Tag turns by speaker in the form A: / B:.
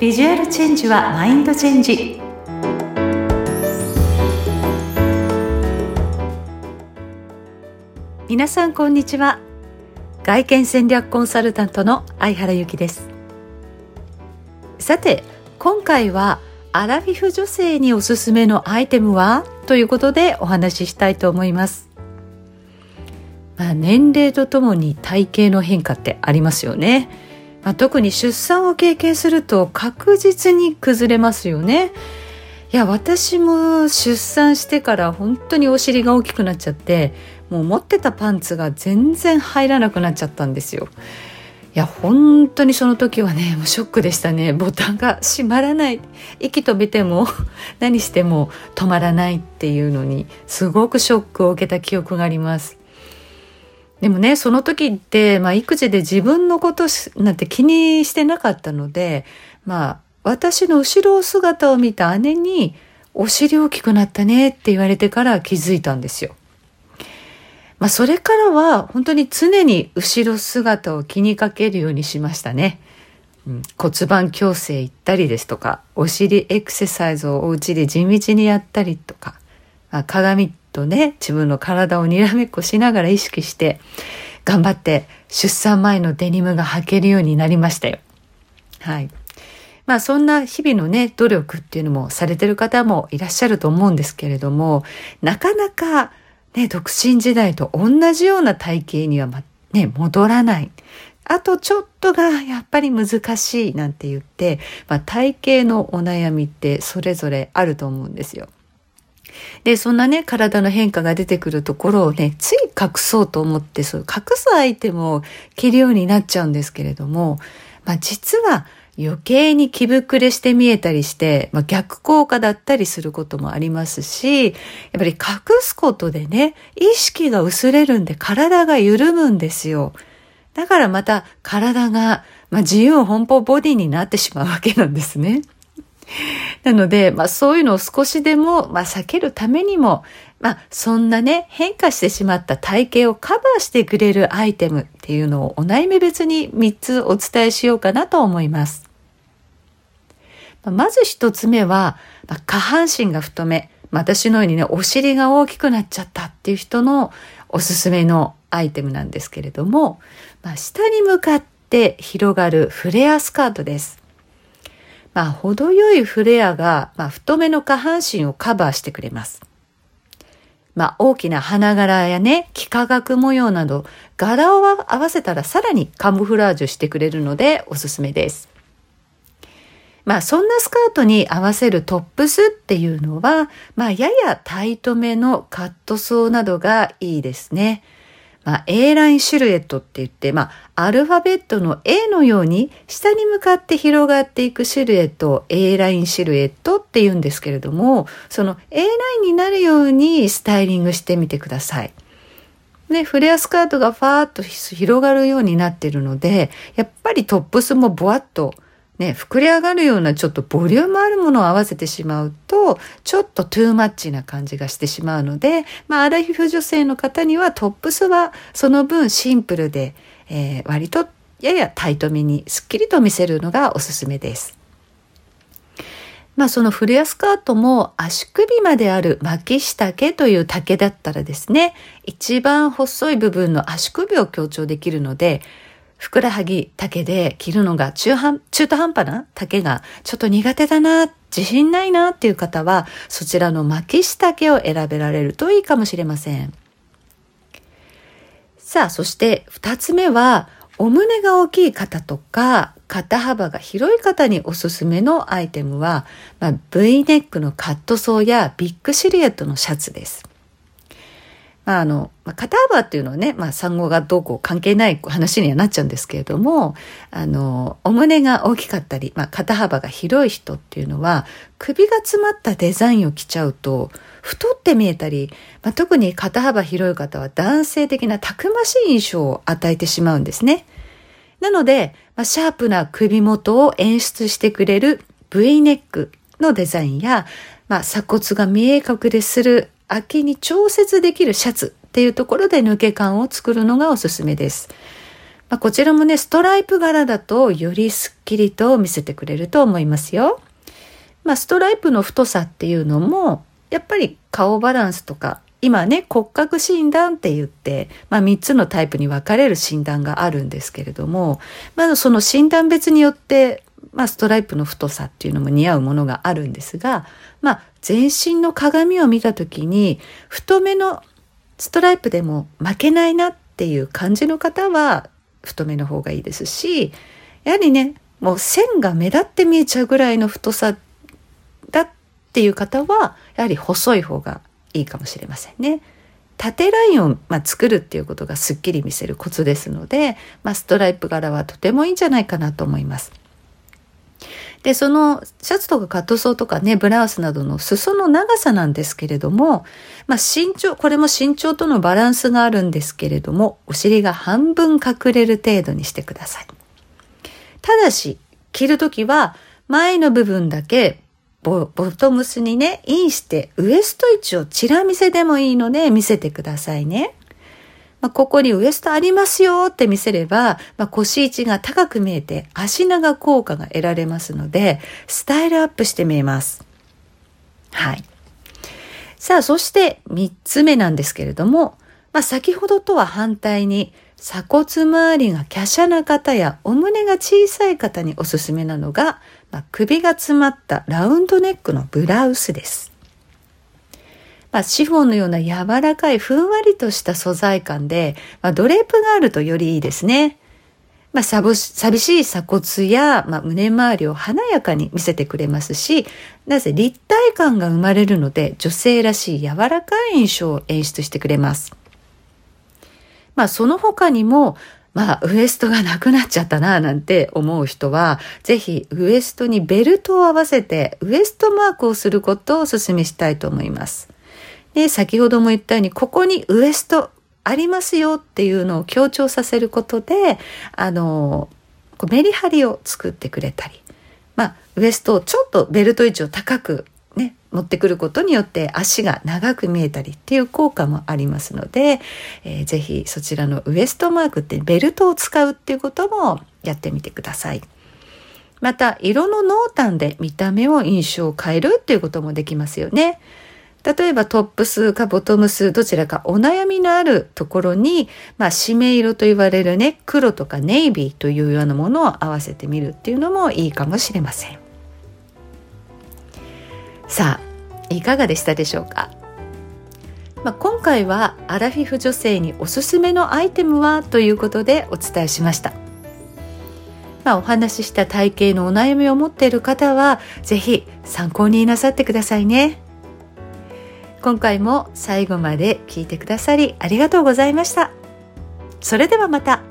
A: ビジュアルチェンジはマインドチェンジ。皆さんこんにちは。外見戦略コンサルタントの相原由紀です。さて今回はアラフィフ女性におすすめのアイテムは？ということでお話ししたいと思います。まあ、年齢とともに体型の変化ってありますよね。まあ、特に出産を経験すると確実に崩れますよね。いや、私も出産してから本当にお尻が大きくなっちゃって、もう持ってたパンツが全然入らなくなっちゃったんですよ。いや、本当にその時はね、もうショックでしたね。ボタンが閉まらない。息止めても何しても止まらないっていうのに、すごくショックを受けた記憶があります。でもね、その時って、まあ、育児で自分のことなんて気にしてなかったので、まあ、私の後ろ姿を見た姉に、お尻大きくなったねって言われてから気づいたんですよ。まあ、それからは本当に常に後ろ姿を気にかけるようにしましたね。骨盤矯正行ったりですとか、お尻エクササイズをお家で地道にやったりとか、まあ、鏡とね、自分の体をにらめっこしながら意識して、頑張って出産前のデニムが履けるようになりましたよ。はい。まあそんな日々のね、努力っていうのもされてる方もいらっしゃると思うんですけれども、なかなかね、独身時代と同じような体型には、ま、ね、戻らない。あとちょっとがやっぱり難しいなんて言って、まあ、体型のお悩みってそれぞれあると思うんですよ。で、そんなね、体の変化が出てくるところをね、つい隠そうと思って、そう、隠すアイテムを着るようになっちゃうんですけれども、まあ実は余計に気膨れして見えたりして、まあ、逆効果だったりすることもありますし、やっぱり隠すことでね、意識が薄れるんで体が緩むんですよ。だからまた体が、まあ、自由奔放ボディになってしまうわけなんですね。なので、まあそういうのを少しでも、まあ避けるためにも、まあそんなね、変化してしまった体型をカバーしてくれるアイテムっていうのをお悩み別に3つお伝えしようかなと思います。まず1つ目は、まあ、下半身が太め、私のようにね、お尻が大きくなっちゃったっていう人のおすすめのアイテムなんですけれども、まあ、下に向かって広がるフレアスカートです。まあ、程よいフレアが、まあ、太めの下半身をカバーしてくれます。まあ、大きな花柄やね、幾何学模様など、柄を合わせたらさらにカムフラージュしてくれるのでおすすめです。まあ、そんなスカートに合わせるトップスっていうのは、まあ、ややタイトめのカットソーなどがいいですね。まあ、A ラインシルエットって言って、まあ、アルファベットの A のように下に向かって広がっていくシルエットを A ラインシルエットって言うんですけれども、その A ラインになるようにスタイリングしてみてください。で、フレアスカートがファーッと広がるようになってるので、やっぱりトップスもボワッとね、膨れ上がるようなちょっとボリュームあるものを合わせてしまうと、ちょっとトゥーマッチな感じがしてしまうので、まあ、アラフィフ女性の方にはトップスはその分シンプルで、えー、割とややタイトめにスッキリと見せるのがおすすめです。まあそのフレアスカートも足首まである巻き下丈という丈だったらですね、一番細い部分の足首を強調できるので、ふくらはぎ丈で着るのが中半、中途半端な丈がちょっと苦手だな、自信ないなっていう方は、そちらの巻き下丈を選べられるといいかもしれません。さあ、そして二つ目は、お胸が大きい方とか、肩幅が広い方におすすめのアイテムは、まあ、V ネックのカットソーやビッグシルエットのシャツです。まあ、あの、まあ、肩幅っていうのはね、まあ、産後がどうこう関係ない話にはなっちゃうんですけれども、あの、お胸が大きかったり、まあ、肩幅が広い人っていうのは、首が詰まったデザインを着ちゃうと、太って見えたり、まあ、特に肩幅広い方は男性的なたくましい印象を与えてしまうんですね。なので、まあ、シャープな首元を演出してくれる V ネックのデザインや、まあ、鎖骨が見え隠れする秋に調節できるシャツっていうところで抜け感を作るのがおすすめです。まあ、こちらもね、ストライプ柄だとよりスッキリと見せてくれると思いますよ。まあ、ストライプの太さっていうのも、やっぱり顔バランスとか、今ね、骨格診断って言って、まあ、3つのタイプに分かれる診断があるんですけれども、まずその診断別によって、まあ、ストライプの太さっていうのも似合うものがあるんですが、まあ、全身の鏡を見た時に、太めのストライプでも負けないなっていう感じの方は、太めの方がいいですしやはりねもう線が目立って見えちゃうぐらいの太さだっていう方はやはり細い方がいいかもしれませんね。縦ラインを、まあ、作るっていうことがすっきり見せるコツですので、まあ、ストライプ柄はとてもいいんじゃないかなと思います。で、そのシャツとかカットソーとかね、ブラウスなどの裾の長さなんですけれども、まあ身長、これも身長とのバランスがあるんですけれども、お尻が半分隠れる程度にしてください。ただし、着るときは前の部分だけボボトムスにね、インしてウエスト位置をチラ見せでもいいので見せてくださいね。まあ、ここにウエストありますよって見せれば、まあ、腰位置が高く見えて足長効果が得られますので、スタイルアップして見えます。はい。さあ、そして3つ目なんですけれども、まあ、先ほどとは反対に鎖骨周りが華奢な方やお胸が小さい方におすすめなのが、まあ、首が詰まったラウンドネックのブラウスです。まあ、シフォンのような柔らかいふんわりとした素材感で、まあ、ドレープがあるとよりいいですね。まあ、寂しい鎖骨や、まあ、胸周りを華やかに見せてくれますし、なぜ立体感が生まれるので、女性らしい柔らかい印象を演出してくれます。まあ、その他にも、まあ、ウエストがなくなっちゃったな、なんて思う人は、ぜひウエストにベルトを合わせて、ウエストマークをすることをお勧めしたいと思います。で、先ほども言ったように、ここにウエストありますよっていうのを強調させることで、あの、メリハリを作ってくれたり、まあ、ウエストをちょっとベルト位置を高くね、持ってくることによって足が長く見えたりっていう効果もありますので、えー、ぜひそちらのウエストマークってベルトを使うっていうこともやってみてください。また、色の濃淡で見た目を印象を変えるっていうこともできますよね。例えばトップスかボトムスどちらかお悩みのあるところに、まあ、締め色と言われるね黒とかネイビーというようなものを合わせてみるっていうのもいいかもしれません。さあいかがでしたでしょうか、まあ、今回はアラフィフ女性におすすめのアイテムはということでお伝えしました。まあ、お話しした体型のお悩みを持っている方は是非参考になさってくださいね。今回も最後まで聞いてくださりありがとうございました。それではまた。